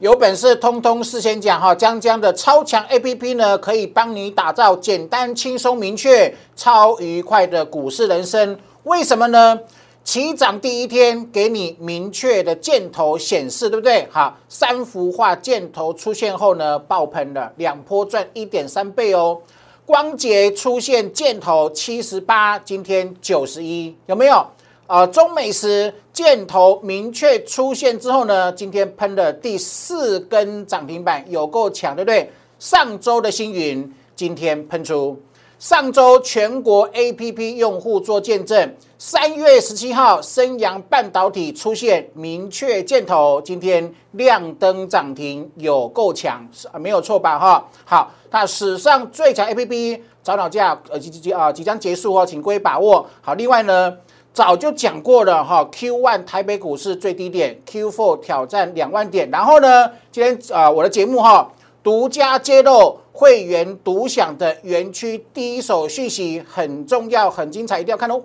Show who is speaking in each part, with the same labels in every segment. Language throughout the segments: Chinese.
Speaker 1: 有本事通通事先讲哈，江江的超强 A P P 呢，可以帮你打造简单、轻松、明确、超愉快的股市人生。为什么呢？起涨第一天给你明确的箭头显示，对不对？好，三幅画箭头出现后呢，爆喷了，两波赚一点三倍哦。光洁出现箭头七十八，今天九十一，有没有？啊，中美时箭头明确出现之后呢，今天喷的第四根涨停板有够强，对不对？上周的星云今天喷出，上周全国 A P P 用户做见证，三月十七号升阳半导体出现明确箭头，今天亮灯涨停有够强，啊没有错吧？哈，好，那史上最强 A P P 早鸟价呃即即啊即将结束哦，请各位把握好。另外呢。早就讲过了哈，Q one 台北股市最低点，Q four 挑战两万点。然后呢，今天啊，我的节目哈，独家揭露会员独享的园区第一手讯息，很重要，很精彩，一定要看哦。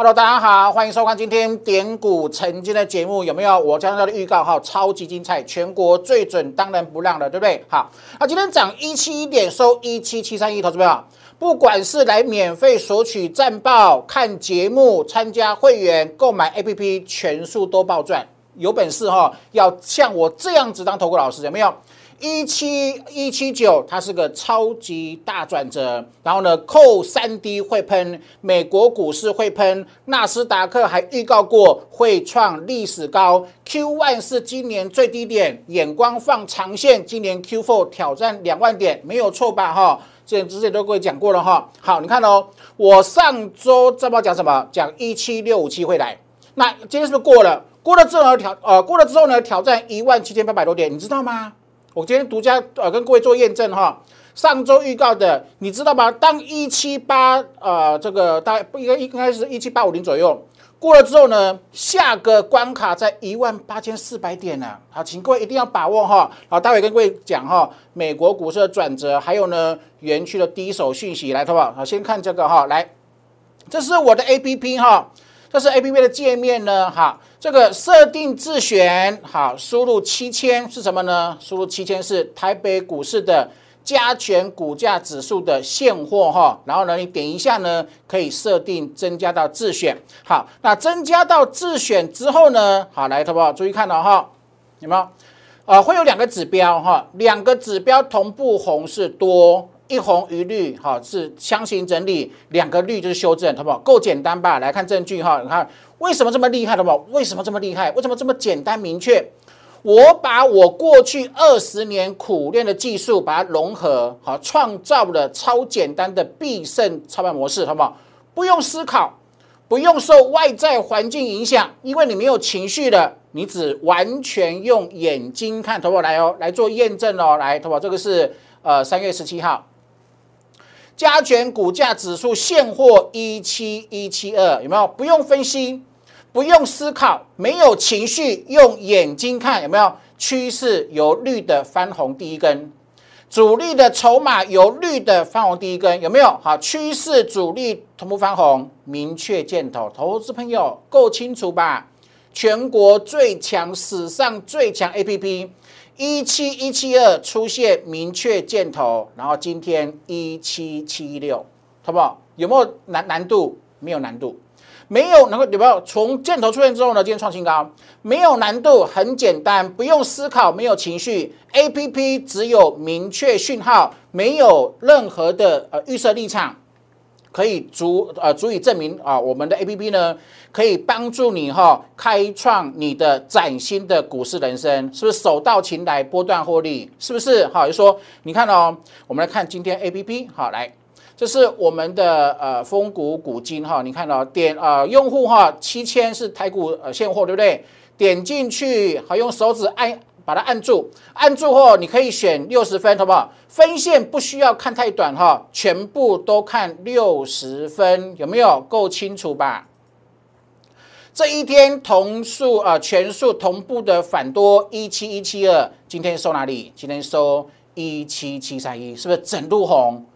Speaker 1: Hello，大家好，欢迎收看今天点股成金的节目，有没有？我将要的预告哈，超级精彩，全国最准，当仁不让了，对不对？好，那今天涨一七一点，收一七七三一，投资朋友，不管是来免费索取战报、看节目、参加会员、购买 APP，全数都爆赚，有本事哈，要像我这样子当投顾老师，有没有？一七一七九，它是个超级大转折。然后呢，扣三 D 会喷，美国股市会喷，纳斯达克还预告过会创历史高。Q one 是今年最低点，眼光放长线，今年 Q four 挑战两万点，没有错吧？哈，之前之前都各位讲过了哈。好，你看哦，我上周这么讲什么？讲一七六五七会来。那今天是不是过了？过了之后挑呃，过了之后呢，挑战一万七千八百多点，你知道吗？我今天独家呃跟各位做验证哈，上周预告的，你知道吗？当一七八呃这个大概不应该应该是一七八五零左右过了之后呢，下个关卡在一万八千四百点呢。好，请各位一定要把握哈。好，待会跟各位讲哈，美国股市的转折，还有呢园区的第一手讯息来，好不好？好，先看这个哈，来，这是我的 A P P 哈。这是 A P P 的界面呢，哈，这个设定自选，好，输入七千是什么呢？输入七千是台北股市的加权股价指数的现货哈，然后呢，你点一下呢，可以设定增加到自选，好，那增加到自选之后呢，好，来，好不好？注意看了哈，有没有？啊，会有两个指标哈，两个指标同步红是多。一红一绿，哈，是箱型整理，两个绿就是修正，好不好？够简单吧？来看证据哈，你看为什么这么厉害，好不好？为什么这么厉害？为什么这么简单明确？我把我过去二十年苦练的技术，把它融合，好，创造了超简单的必胜操盘模式，好不好？不用思考，不用受外在环境影响，因为你没有情绪的，你只完全用眼睛看，好不好？来哦，来做验证哦，来，好不好？这个是呃三月十七号。加权股价指数现货一七一七二，有没有？不用分析，不用思考，没有情绪，用眼睛看，有没有？趋势由绿的翻红第一根，主力的筹码由绿的翻红第一根，有没有？好，趋势主力同步翻红，明确箭头，投资朋友够清楚吧？全国最强，史上最强 A P P。一七一七二出现明确箭头，然后今天一七七六，好不好？有没有难难度？没有难度，没有能够有没有？从箭头出现之后呢？今天创新高，没有难度，很简单，不用思考，没有情绪，A P P 只有明确讯号，没有任何的呃预设立场。可以足呃足以证明啊，我们的 A P P 呢，可以帮助你哈开创你的崭新的股市人生，是不是手到擒来波段获利？是不是？好，就说你看哦，我们来看今天 A P P，好来，这是我们的呃丰股股金哈，你看到点呃用户哈七千是台股呃现货对不对？点进去好用手指按。把它按住，按住后你可以选六十分，好不好？分线不需要看太短哈，全部都看六十分，有没有够清楚吧？这一天同数啊，全数同步的反多一七一七二，今天收哪里？今天收一七七三一，是不是整路红？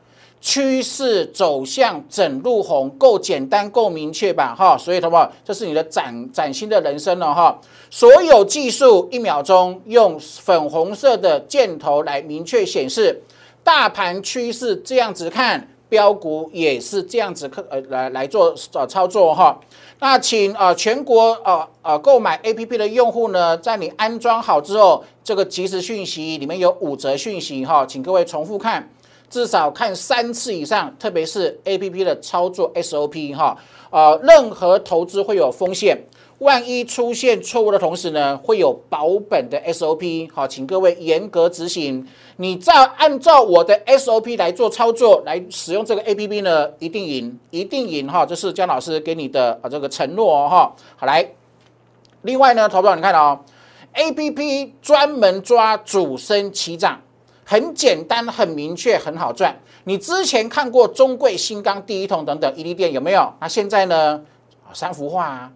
Speaker 1: 趋势走向整路红，够简单够明确吧？哈，所以同学这是你的崭崭新的人生了哈。所有技术一秒钟用粉红色的箭头来明确显示，大盘趋势这样子看，标股也是这样子看，呃，来来做呃操作哈。那请呃全国呃呃购买 A P P 的用户呢，在你安装好之后，这个即时讯息里面有五则讯息哈，请各位重复看。至少看三次以上，特别是 A P P 的操作 S O P 哈，呃，任何投资会有风险，万一出现错误的同时呢，会有保本的 S O P 好，请各位严格执行。你照按照我的 S O P 来做操作，来使用这个 A P P 呢，一定赢，一定赢哈，这是姜老师给你的啊这个承诺哈。好来，另外呢，投票你看哦 a P P 专门抓主升起涨。很简单，很明确，很好赚。你之前看过中贵、新钢、第一桶等等一利店有没有？那现在呢？三幅画啊，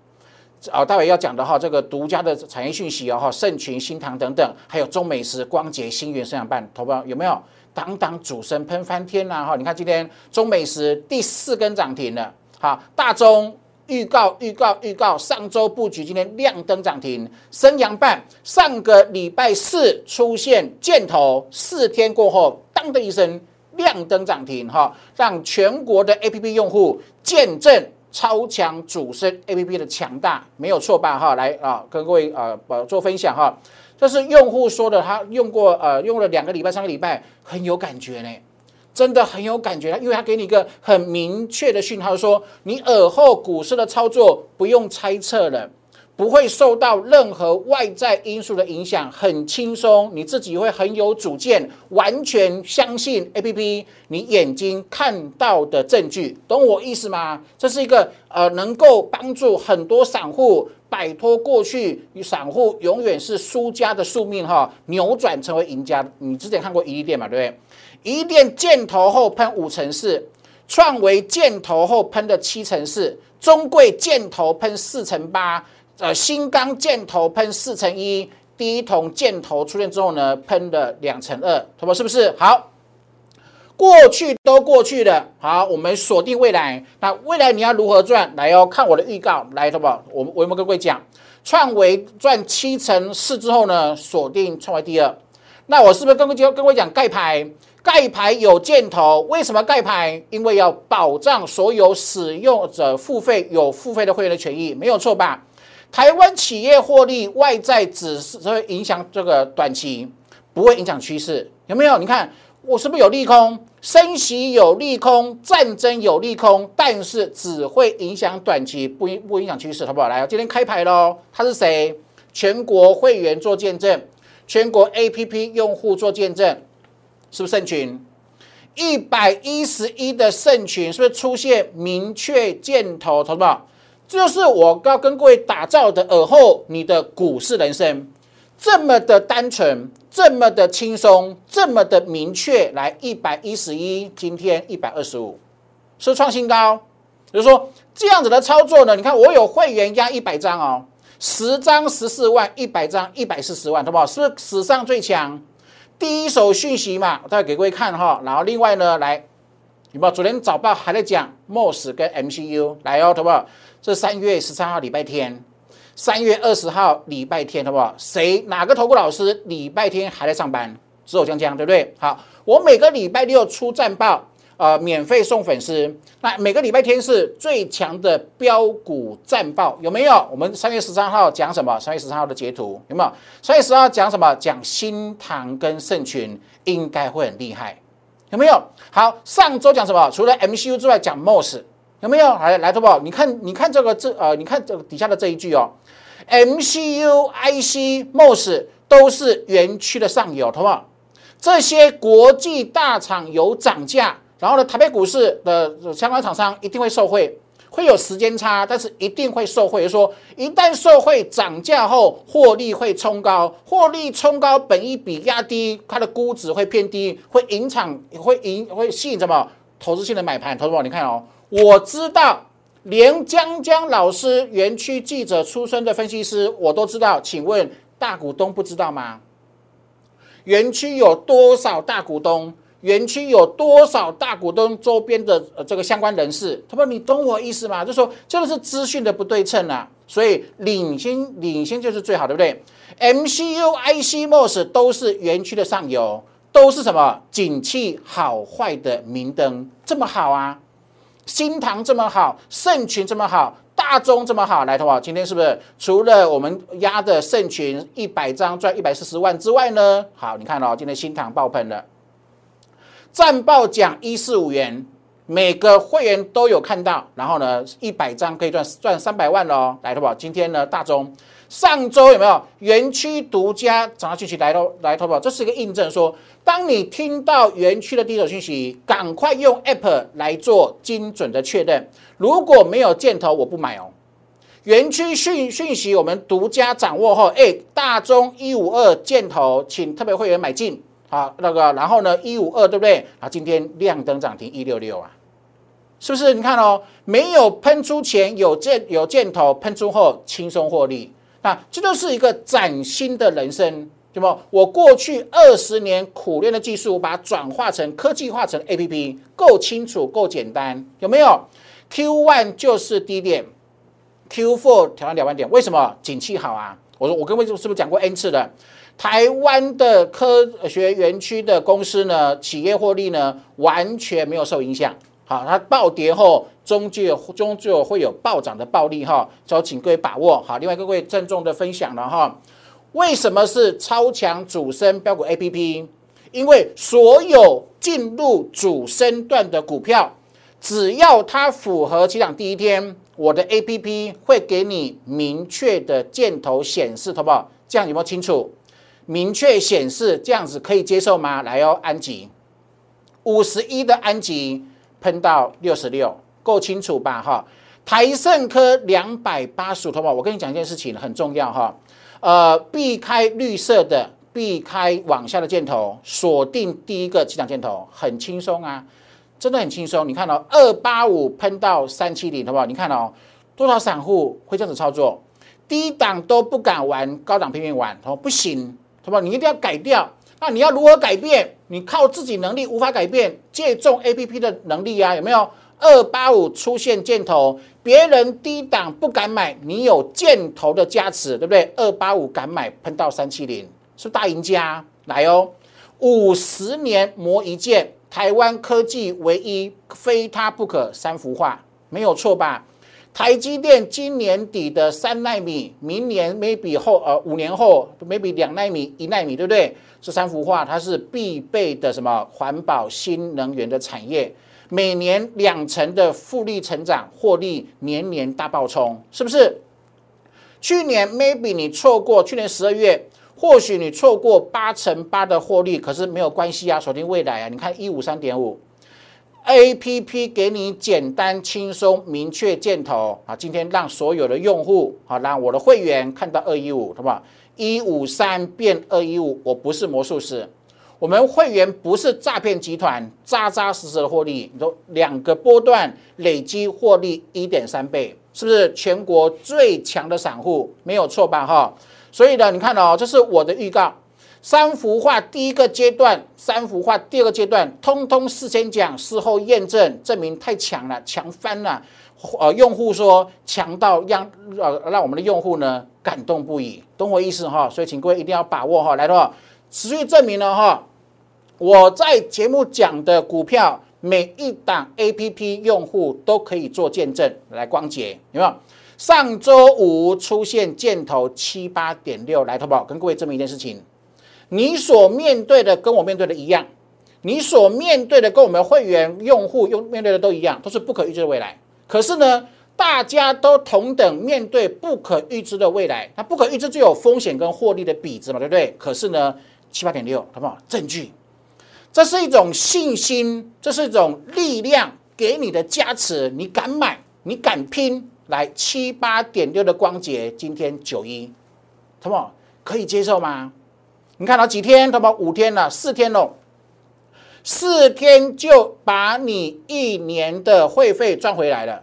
Speaker 1: 哦，待会要讲的哈，这个独家的产业讯息哦，哈，盛群、新唐等等，还有中美食、光捷、新源、生养办，投保有没有？当当主升喷翻天呐！哈，你看今天中美食第四根涨停了，好，大中。预告预告预告，上周布局，今天亮灯涨停。升阳半上个礼拜四出现箭头，四天过后，当的一声亮灯涨停，哈，让全国的 A P P 用户见证超强主升 A P P 的强大，没有错吧？哈，来啊，跟各位呃做分享哈，这是用户说的，他用过呃用了两个礼拜、三个礼拜，很有感觉呢。真的很有感觉，因为他给你一个很明确的讯号，说你耳后股市的操作不用猜测了，不会受到任何外在因素的影响，很轻松，你自己会很有主见，完全相信 A P P，你眼睛看到的证据，懂我意思吗？这是一个呃，能够帮助很多散户摆脱过去散户永远是输家的宿命哈，扭转成为赢家。你之前看过一利店嘛，对不对？一电箭头后喷五成四，创维箭头后喷的七成四，中贵箭头喷四成八，呃，新钢箭头喷四乘一，第一桶箭头出现之后呢，喷了两乘二，他们是不是好？过去都过去了，好，我们锁定未来。那未来你要如何赚？来哦，看我的预告，来，好不好？我我有没有跟各位讲，创维赚七乘四之后呢，锁定创维第二。那我是不是跟各位跟各位讲盖牌？盖牌有箭头，为什么盖牌？因为要保障所有使用者付费有付费的会员的权益，没有错吧？台湾企业获利，外在只是会影响这个短期，不会影响趋势，有没有？你看我是不是有利空？升息有利空，战争有利空，但是只会影响短期，不影不影响趋势，好不好？来，今天开牌喽，他是谁？全国会员做见证，全国 APP 用户做见证。是不是圣群一百一十一的圣群是不是出现明确箭头？同志们，就是我要跟各位打造的耳后你的股市人生，这么的单纯，这么的轻松，这么的明确。来一百一十一，今天一百二十五，是创新高。就是说这样子的操作呢，你看我有会员压一百张哦，十张十四万，一百张一百四十万，好不好？是不是史上最强？第一手讯息嘛，我再给各位看哈。然后另外呢，来，有没有？昨天早报还在讲 MOS 跟 MCU 来哦，好不好？这三月十三号礼拜天，三月二十号礼拜天，好不好？谁哪个投顾老师礼拜天还在上班？只有江江，对不对？好，我每个礼拜六出战报。呃，免费送粉丝。那每个礼拜天是最强的标股战报，有没有？我们三月十三号讲什么？三月十三号的截图有没有？三月十号讲什么？讲新塘跟盛群应该会很厉害，有没有？好，上周讲什么？除了 MCU 之外，讲 MOS 有没有？来来，投保，你看，你看这个这呃，你看这底下的这一句哦，MCU、IC、MOS 都是园区的上游，投保，这些国际大厂有涨价。然后呢，台北股市的相关厂商一定会受惠，会有时间差，但是一定会受惠。说一旦受惠涨价后，获利会冲高，获利冲高，本一比压低，它的估值会偏低，会影响，会引会吸引什么投资性的买盘？投资宝，你看哦，我知道，连江江老师园区记者出身的分析师我都知道，请问大股东不知道吗？园区有多少大股东？园区有多少大股东？周边的呃这个相关人士，他说你懂我意思吗？就说这个是资讯的不对称啊，所以领先领先就是最好，对不对？MCU、IC、MOS 都是园区的上游，都是什么景气好坏的明灯，这么好啊？新塘这么好，盛群这么好。大中这么好，来，同学，今天是不是除了我们压的盛群一百张赚一百四十万之外呢？好，你看哦，今天新塘爆喷了，战报奖一四五元，每个会员都有看到，然后呢，一百张可以赚赚三百万哦。来，同学，今天呢，大中上周有没有园区独家涨上去？来，头来，投保，这是一个印证，说当你听到园区的第一手讯息，赶快用 App 来做精准的确认。如果没有箭头，我不买哦。园区讯讯息我们独家掌握后，哎，大中一五二箭头，请特别会员买进，好，那个，然后呢，一五二对不对？啊，今天亮灯涨停一六六啊，是不是？你看哦，没有喷出前有箭有箭头，喷出后轻松获利，那这就是一个崭新的人生，对不？我过去二十年苦练的技术，把它转化成科技化成 A P P，够清楚，够简单，有没有？Q one 就是低点，Q four 调到两万点，为什么？景气好啊！我说我跟位是不是讲过 N 次的？台湾的科学园区的公司呢，企业获利呢完全没有受影响。好，它暴跌后终究终究会有暴涨的暴利哈，所以请各位把握好。另外各位郑重的分享了哈，为什么是超强主升标股 A P P？因为所有进入主升段的股票。只要它符合起涨第一天，我的 A P P 会给你明确的箭头显示，好不好？这样有没有清楚？明确显示这样子可以接受吗？来哦，安吉五十一的安吉喷到六十六，够清楚吧？哈，台盛科两百八十五，好不好？我跟你讲一件事情很重要哈，呃，避开绿色的，避开往下的箭头，锁定第一个起涨箭头，很轻松啊。真的很轻松，你看哦，二八五喷到三七零，好不好？你看哦，多少散户会这样子操作？低档都不敢玩，高档拼命玩，哦，不行，好不好？你一定要改掉。那你要如何改变？你靠自己能力无法改变，借重 A P P 的能力啊，有没有？二八五出现箭头，别人低档不敢买，你有箭头的加持，对不对？二八五敢买，喷到三七零，是大赢家。来哦，五十年磨一剑。台湾科技唯一非它不可三幅画，没有错吧？台积电今年底的三纳米，明年 maybe 后呃五年后 maybe 两纳米一纳米，对不对？这三幅画它是必备的什么环保新能源的产业，每年两成的复利成长，获利年年大爆冲，是不是？去年 maybe 你错过去年十二月。或许你错过八乘八的获利，可是没有关系啊，锁定未来啊！你看一五三点五，A P P 给你简单轻松明确箭头啊！今天让所有的用户啊，让我的会员看到二一五，好不好？一五三变二一五，我不是魔术师，我们会员不是诈骗集团，扎扎实实的获利。你说两个波段累积获利一点三倍，是不是全国最强的散户？没有错吧？哈！所以呢，你看哦，这是我的预告，三幅画第一个阶段，三幅画第二个阶段，通通事先讲，事后验证，证明太强了，强翻了。呃，用户说强到让呃让我们的用户呢感动不已，懂我意思哈？所以请各位一定要把握哈，来的话，持续证明了哈，我在节目讲的股票，每一档 A P P 用户都可以做见证来光洁，有没有？上周五出现箭头七八点六，来投保，跟各位证明一件事情：你所面对的跟我面对的一样，你所面对的跟我们会员用户用面对的都一样，都是不可预知的未来。可是呢，大家都同等面对不可预知的未来，那不可预知就有风险跟获利的比值嘛，对不对？可是呢，七八点六，好不好？证据，这是一种信心，这是一种力量给你的加持，你敢买，你敢拼。来七八点六的光洁，今天九一，他们可以接受吗？你看到几天？他们五天了，四天了，四天就把你一年的会费赚回来了，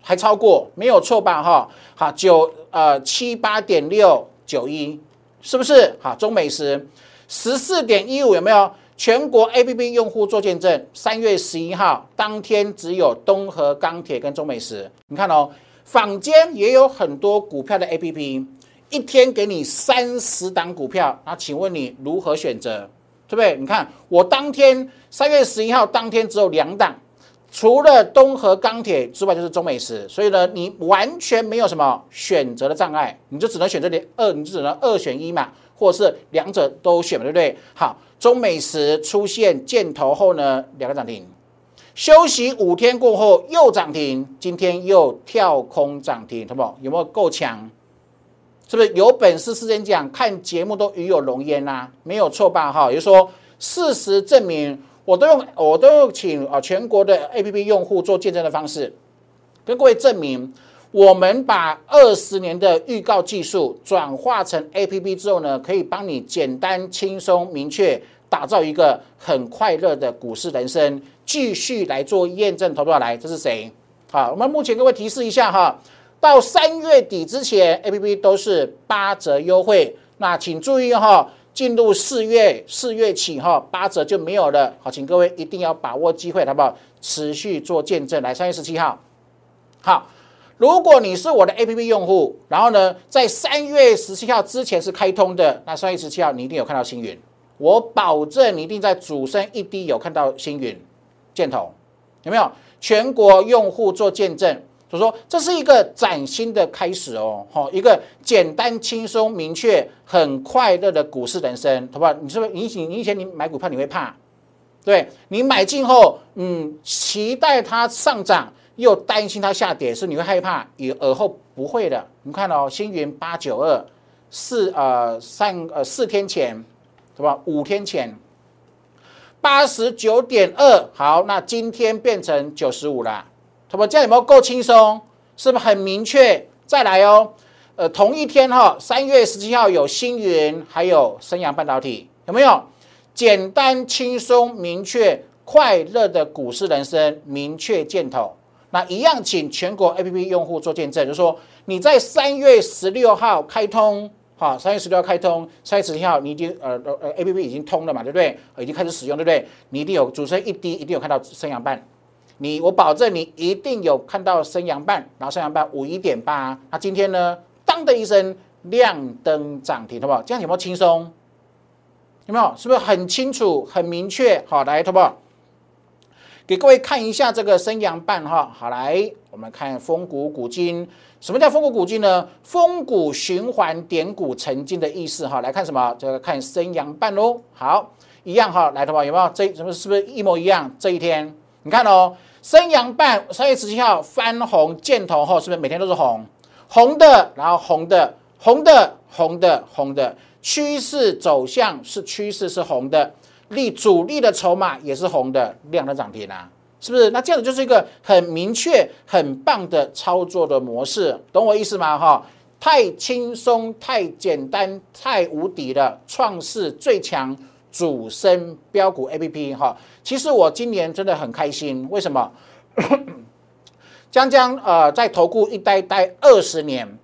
Speaker 1: 还超过，没有错吧？哈，好九呃七八点六九一，是不是？好中美食十四点一五有没有？全国 A P P 用户做见证，三月十一号当天只有东河钢铁跟中美石。你看哦，坊间也有很多股票的 A P P，一天给你三十档股票，那请问你如何选择？对不对？你看我当天三月十一号当天只有两档，除了东河钢铁之外就是中美石，所以呢，你完全没有什么选择的障碍，你就只能选择二，你就只能二选一嘛，或者是两者都选，对不对？好。中美石出现箭头后呢，两个涨停，休息五天过后又涨停，今天又跳空涨停，好不好？有没有够强？是不是有本事？事先讲，看节目都与有荣焉呐，没有错吧？哈，也就是说，事实证明，我都用我都用请啊全国的 A P P 用户做见证的方式，跟各位证明。我们把二十年的预告技术转化成 A P P 之后呢，可以帮你简单、轻松、明确打造一个很快乐的股市人生。继续来做验证，投多少来？这是谁？好，我们目前各位提示一下哈，到三月底之前，A P P 都是八折优惠。那请注意哈，进入四月四月起哈，八折就没有了。好，请各位一定要把握机会，好不好？持续做见证，来三月十七号，好。如果你是我的 A P P 用户，然后呢，在三月十七号之前是开通的，那三月十七号你一定有看到星云，我保证你一定在主升一滴有看到星云箭头，有没有？全国用户做见证，就说这是一个崭新的开始哦，好，一个简单、轻松、明确、很快乐的股市人生，好不好？你是不是你以你以前你买股票你会怕？对你买进后，嗯，期待它上涨。又担心它下跌，是你会害怕，以而后不会的。你看哦，星云八九二四呃三呃四天前，对吧？五天前八十九点二，好，那今天变成九十五了，对吧？这样有没有够轻松？是不是很明确？再来哦，呃，同一天哈，三月十七号有星云，还有升阳半导体，有没有？简单轻松明确快乐的股市人生，明确箭头。那一样，请全国 A P P 用户做见证，就是说你在三月十六号开通，哈，三月十六号开通，三月十七号你已经呃呃 A P P 已经通了嘛，对不对？已经开始使用，对不对？你一定有主升一滴，一定有看到升阳半，你我保证你一定有看到升阳半，然后升阳半五一点八，那今天呢，当的一声亮灯涨停，好不好？这样有没有轻松？有没有？是不是很清楚、很明确？好，来，好不好？给各位看一下这个升阳半哈，好来，我们看风谷古今。什么叫风谷古今呢？风谷循环点股成金的意思哈。来看什么？这个看升阳半喽。好，一样哈，来的话有没有？这什么是不是一模一样？这一天你看哦，升阳半三月十七号翻红箭头后，是不是每天都是红？红的，然后红的，红的，红的，红的，趋势走向是趋势是红的。力主力的筹码也是红的，量的涨停啊，是不是？那这样子就是一个很明确、很棒的操作的模式，懂我意思吗？哈，太轻松、太简单、太无敌了，创世最强主升标股 A P P 哈。其实我今年真的很开心，为什么？江江呃，在投顾一待待二十年，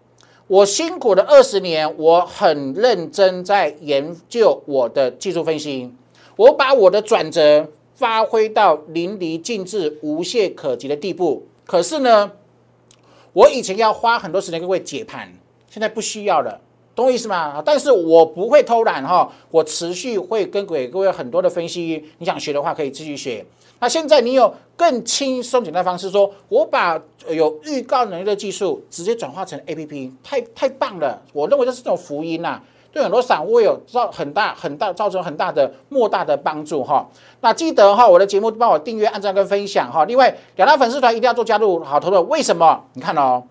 Speaker 1: 我辛苦的二十年，我很认真在研究我的技术分析。我把我的转折发挥到淋漓尽致、无懈可击的地步。可是呢，我以前要花很多时间各位解盘，现在不需要了，懂我意思吗？但是我不会偷懒哈，我持续会跟各位各位很多的分析。你想学的话，可以继续学。那现在你有更轻松简单方式，说我把有预告能力的技术直接转化成 A P P，太太棒了！我认为这是种福音呐。对很多散户有造很大很大造成很大的莫大的帮助哈。那记得哈，我的节目帮我订阅、按赞跟分享哈。另外，两大粉丝团一定要做加入，好投的。为什么？你看哦，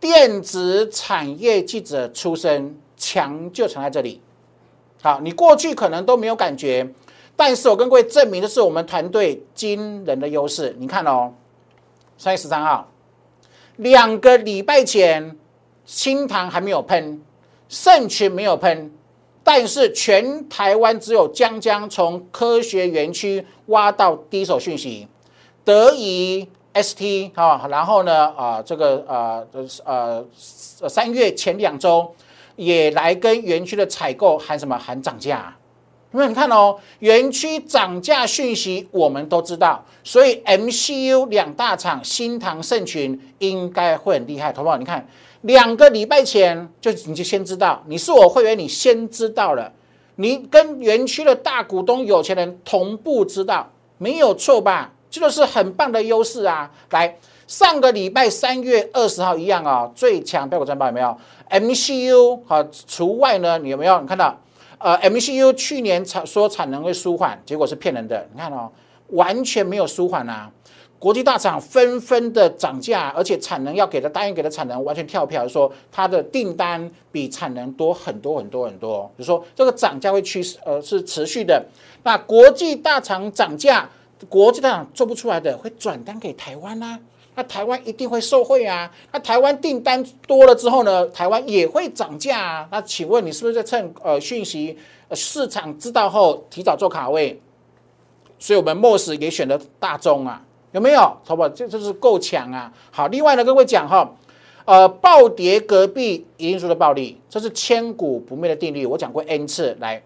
Speaker 1: 电子产业记者出身，强就强在这里。好，你过去可能都没有感觉，但是我跟各位证明的是我们团队惊人的优势。你看哦，三月十三号，两个礼拜前，新塘还没有喷。盛群没有喷，但是全台湾只有江江从科学园区挖到第一手讯息，得以 ST 啊，然后呢啊这个呃呃三月前两周也来跟园区的采购喊什么喊涨价，因为你看哦，园区涨价讯息我们都知道，所以 MCU 两大厂新唐盛群应该会很厉害，好不好？你看两个礼拜前就你就先知道，你是我会员，你先知道了，你跟园区的大股东有钱人同步知道，没有错吧？这就是很棒的优势啊！来，上个礼拜三月二十号一样啊，最强标股战报有没有？MCU 好除外呢？你有没有？你看到？呃，MCU 去年产说产能会舒缓，结果是骗人的。你看哦，完全没有舒缓啊！国际大厂纷纷的涨价，而且产能要给的答应给的产能完全跳票，说它的订单比产能多很多很多很多。就说这个涨价会趋势呃是持续的。那国际大厂涨价，国际大厂做不出来的会转单给台湾啊。那台湾一定会受惠啊！那台湾订单多了之后呢，台湾也会涨价啊！那请问你是不是在趁呃讯息市场知道后提早做卡位？所以我们 MOS 也选了大众啊，有没有？好不好？这这是够强啊！好，另外呢，各位讲哈，呃，暴跌隔壁因素的暴利，这是千古不灭的定律，我讲过 N 次。来，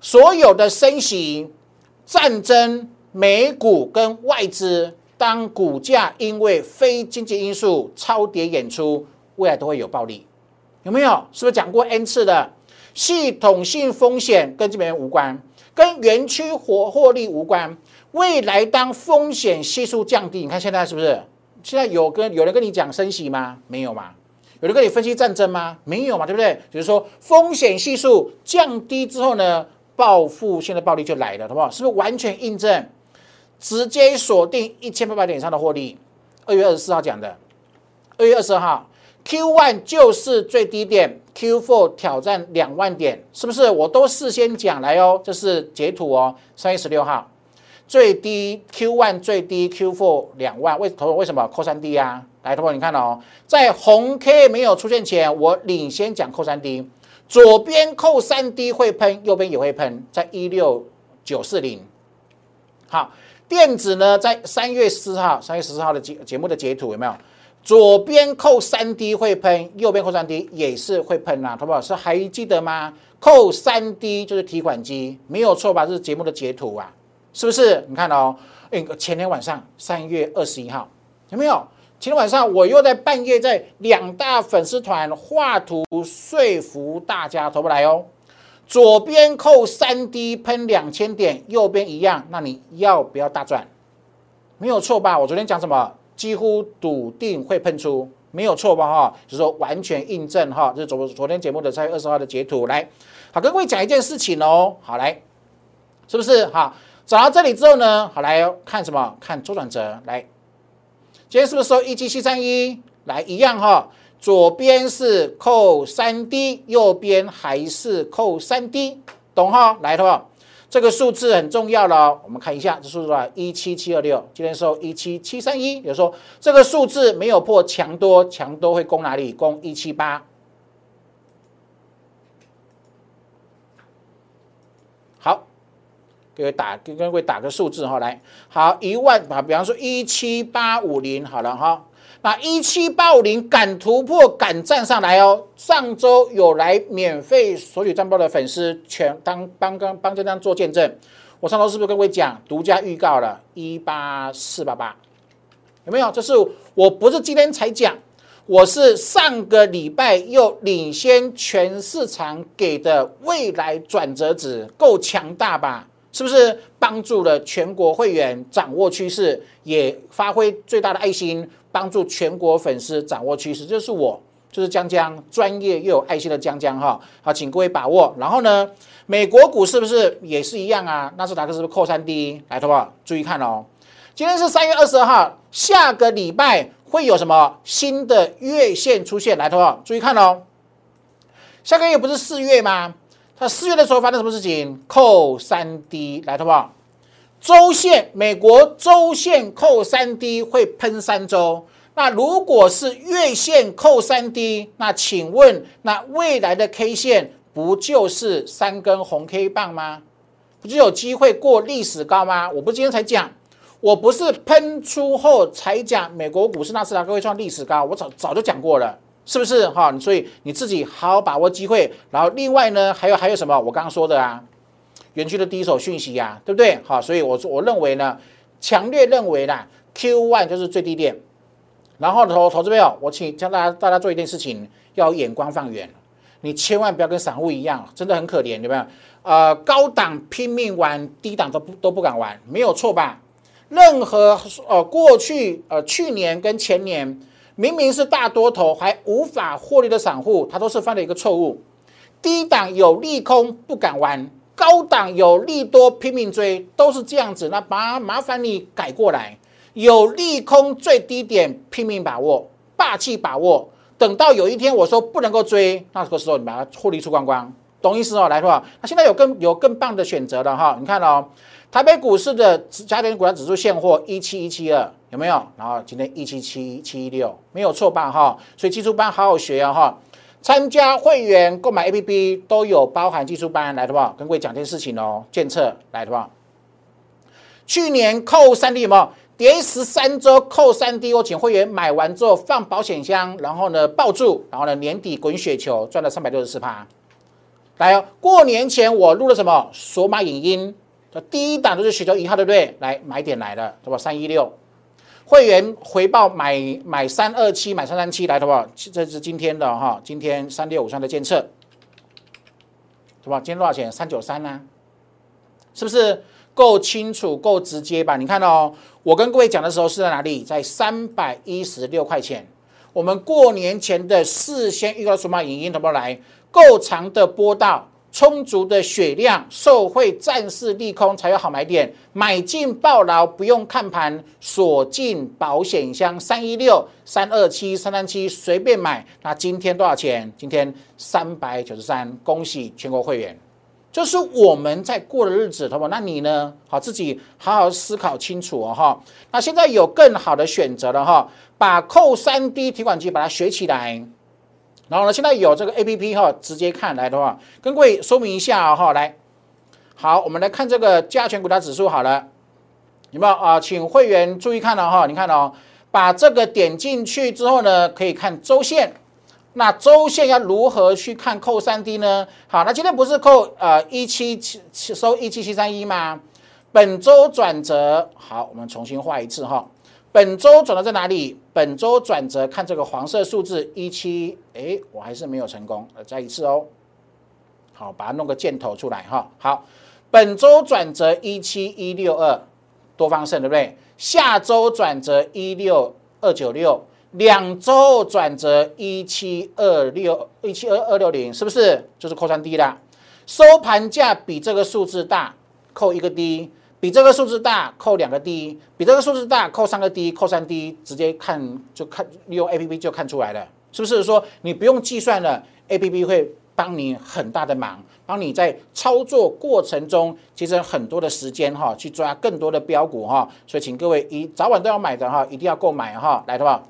Speaker 1: 所有的升息、战争、美股跟外资。当股价因为非经济因素超跌演出，未来都会有暴利，有没有？是不是讲过 N 次的系统性风险跟这边无关，跟园区活获利无关。未来当风险系数降低，你看现在是不是？现在有跟有人跟你讲升息吗？没有嘛？有人跟你分析战争吗？没有嘛？对不对？就是说风险系数降低之后呢，报复性的暴利就来了，好不好？是不是完全印证？直接锁定一千八百点以上的获利。二月二十四号讲的，二月二十二号，Q one 就是最低点，Q four 挑战两万点，是不是？我都事先讲来哦，这是截图哦。三月十六号，最低 Q one 最低 Q four 两万，为头为什么扣三 D 啊？来，同学你看哦，在红 K 没有出现前，我领先讲扣三 D，左边扣三 D 会喷，右边也会喷，在一六九四零，好。电子呢，在三月四号、三月十四号的节节目的截图有没有？左边扣三 D 会喷，右边扣三 D 也是会喷啊，好不好？是还记得吗？扣三 D 就是提款机，没有错吧？这是节目的截图啊，是不是？你看哦，哎，前天晚上三月二十一号有没有？今天晚上我又在半夜在两大粉丝团画图说服大家，投不来哦。左边扣三 D 喷两千点，右边一样，那你要不要大赚？没有错吧？我昨天讲什么？几乎笃定会喷出，没有错吧？哈，就是说完全印证哈，这是昨昨天节目的三月二十号的截图。来，好，跟各位讲一件事情哦。好，来，是不是？好，找到这里之后呢，好来看什么？看周转折。来，今天是不是收一七七三一？来，一样哈。左边是扣三 D，右边还是扣三 D，懂哈？来的话，这个数字很重要了。我们看一下这数字啊，一七七二六，今天收一七七三一，也就是说这个数字没有破强多，强多会攻哪里？攻一七八。好，各位打，跟各位打个数字哈，来，好一万啊，比方说一七八五零，好了哈。那一七八五零敢突破，敢站上来哦！上周有来免费索取战报的粉丝，全当帮刚帮这张做见证。我上周是不是跟各位讲，独家预告了一八四八八？有没有？这是我不是今天才讲，我是上个礼拜又领先全市场给的未来转折值，够强大吧？是不是帮助了全国会员掌握趋势，也发挥最大的爱心？帮助全国粉丝掌握趋势，就是我，就是江江，专业又有爱心的江江哈。好，请各位把握。然后呢，美国股是不是也是一样啊？纳斯达克是不是扣三 D？来，好不好？注意看哦。今天是三月二十二号，下个礼拜会有什么新的月线出现？来，好不好？注意看哦。下个月不是四月吗？那四月的时候发生什么事情？扣三 D，来，好不好？周线，美国周线扣三 D 会喷三周。那如果是月线扣三 D，那请问，那未来的 K 线不就是三根红 K 棒吗？不就有机会过历史高吗？我不是今天才讲，我不是喷出后才讲美国股市纳斯达克会创历史高，我早早就讲过了，是不是哈？所以你自己好好把握机会。然后另外呢，还有还有什么？我刚刚说的啊。园区的第一手讯息呀，对不对？好，所以我我认为呢，强烈认为啦，Q one 就是最低点。然后投投资朋友，我请教大家大家做一件事情，要眼光放远，你千万不要跟散户一样，真的很可怜，有没有？呃，高档拼命玩，低档都不都不敢玩，没有错吧？任何呃过去呃去年跟前年明明是大多头还无法获利的散户，他都是犯了一个错误。低档有利空不敢玩，高档有利多拼命追，都是这样子。那麻麻烦你改过来。有利空最低点拼命把握，霸气把握。等到有一天我说不能够追，那个时候你把它获利出光光，懂意思哦？来的话，那现在有更有更棒的选择了哈。你看哦，台北股市的家电股价指数现货一七一七二有没有？然后今天一七七七六没有错吧？哈，所以技术班好好学啊哈。参加会员购买 A P P 都有包含技术班来的吧，跟各位讲件事情哦。建测来的吧，去年扣三 D 有没有？连十三周扣三 D，我请会员买完之后放保险箱，然后呢抱住，然后呢年底滚雪球赚了三百六十四趴。来哦，过年前我录了什么索马影音的第一档都是雪球一号，对不对？来买点来了，对吧？三一六会员回报买买三二七买三三七来，对吧？这是今天的哈，今天三六五三的监测，对吧？今天多少钱？三九三呢？是不是？够清楚、够直接吧？你看哦，我跟各位讲的时候是在哪里？在三百一十六块钱。我们过年前的事先预告数码影音怎么来？够长的波道，充足的血量，受惠战士利空才有好买点。买进爆牢，不用看盘，锁进保险箱三一六、三二七、三三七，随便买。那今天多少钱？今天三百九十三，恭喜全国会员。就是我们在过的日子，好不？那你呢？好，自己好好思考清楚哦，哈。那现在有更好的选择了，哈，把扣三 D 提款机把它学起来。然后呢，现在有这个 A P P 哈，直接看来的话，跟各位说明一下哈，来，好，我们来看这个加权股价指数好了，有没有啊？请会员注意看了哈，你看哦，把这个点进去之后呢，可以看周线。那周线要如何去看扣三 D 呢？好，那今天不是扣呃一七七收一七七三一吗？本周转折好，我们重新画一次哈。本周转折在哪里？本周转折看这个黄色数字一七，哎，我还是没有成功，再一次哦。好，把它弄个箭头出来哈。好，本周转折一七一六二多方胜对不对？下周转折一六二九六。两周转折一七二六一七二二六零，是不是就是扣三 D 啦？收盘价比这个数字大，扣一个 D；比这个数字大，扣两个 D；比这个数字大，扣三个 D，扣三 D，直接看就看利用 A P P 就看出来了，是不是？说你不用计算了，A P P 会帮你很大的忙，帮你在操作过程中节省很多的时间哈，去抓更多的标股哈。所以请各位一早晚都要买的哈，一定要购买哈，来的话。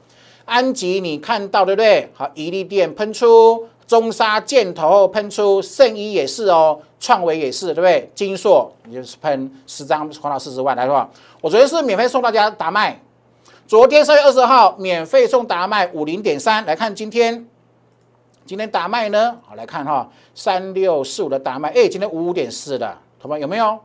Speaker 1: 安吉，你看到对不对？好，宜利电喷出，中沙箭头喷出，圣衣也是哦，创维也是，对不对？金硕也就是喷十张，花到四十万来的话，我昨天是免费送大家打麦，昨天三月二十号免费送打麦五零点三，来看今天，今天打麦呢？好，来看哈，三六四五的打麦，哎，今天五五点四的，同学们有没有？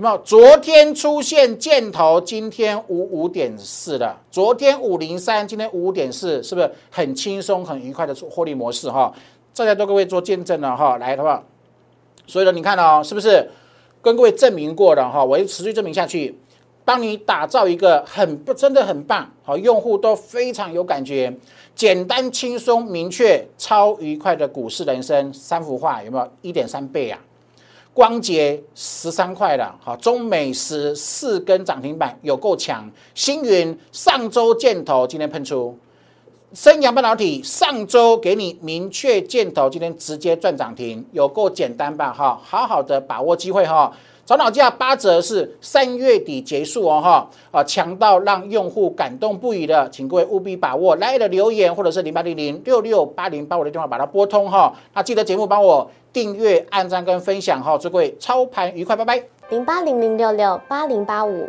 Speaker 1: 有没有？昨天出现箭头，今天五五点四的，昨天五零三，今天五点四，是不是很轻松、很愉快的获利模式？哈，大家都各位做见证了哈，来的话，所以呢，你看哦，是不是跟各位证明过了哈？我会持续证明下去，帮你打造一个很不真的很棒，好，用户都非常有感觉，简单、轻松、明确、超愉快的股市人生三幅画，有没有一点三倍啊？光洁十三块了，好，中美十四根涨停板有够强。星云上周箭头，今天喷出。升阳半导体上周给你明确箭头，今天直接赚涨停，有够简单吧？哈，好好的把握机会哈。早鸟价八折是三月底结束哦，哈啊，强到让用户感动不已的，请各位务必把握来的留言或者是零八零零六六八零八五的电话把它拨通哈。那记得节目帮我订阅、按赞跟分享哈。祝各位操盘愉快，拜拜。零八零零六六八零八五